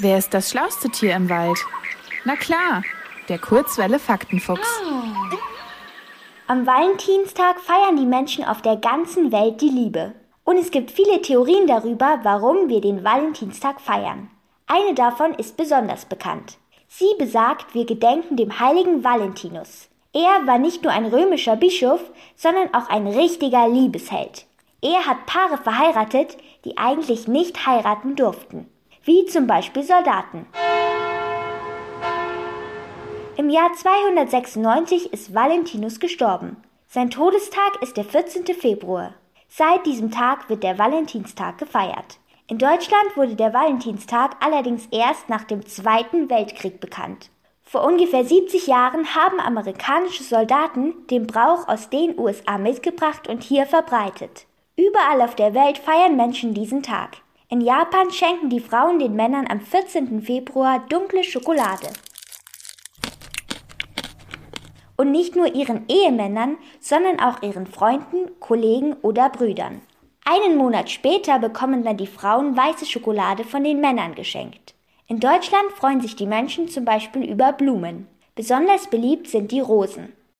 Wer ist das schlauste Tier im Wald? Na klar, der Kurzwelle Faktenfuchs. Am Valentinstag feiern die Menschen auf der ganzen Welt die Liebe. Und es gibt viele Theorien darüber, warum wir den Valentinstag feiern. Eine davon ist besonders bekannt. Sie besagt, wir gedenken dem heiligen Valentinus. Er war nicht nur ein römischer Bischof, sondern auch ein richtiger Liebesheld. Er hat Paare verheiratet, die eigentlich nicht heiraten durften, wie zum Beispiel Soldaten. Im Jahr 296 ist Valentinus gestorben. Sein Todestag ist der 14. Februar. Seit diesem Tag wird der Valentinstag gefeiert. In Deutschland wurde der Valentinstag allerdings erst nach dem Zweiten Weltkrieg bekannt. Vor ungefähr 70 Jahren haben amerikanische Soldaten den Brauch aus den USA mitgebracht und hier verbreitet. Überall auf der Welt feiern Menschen diesen Tag. In Japan schenken die Frauen den Männern am 14. Februar dunkle Schokolade. Und nicht nur ihren Ehemännern, sondern auch ihren Freunden, Kollegen oder Brüdern. Einen Monat später bekommen dann die Frauen weiße Schokolade von den Männern geschenkt. In Deutschland freuen sich die Menschen zum Beispiel über Blumen. Besonders beliebt sind die Rosen.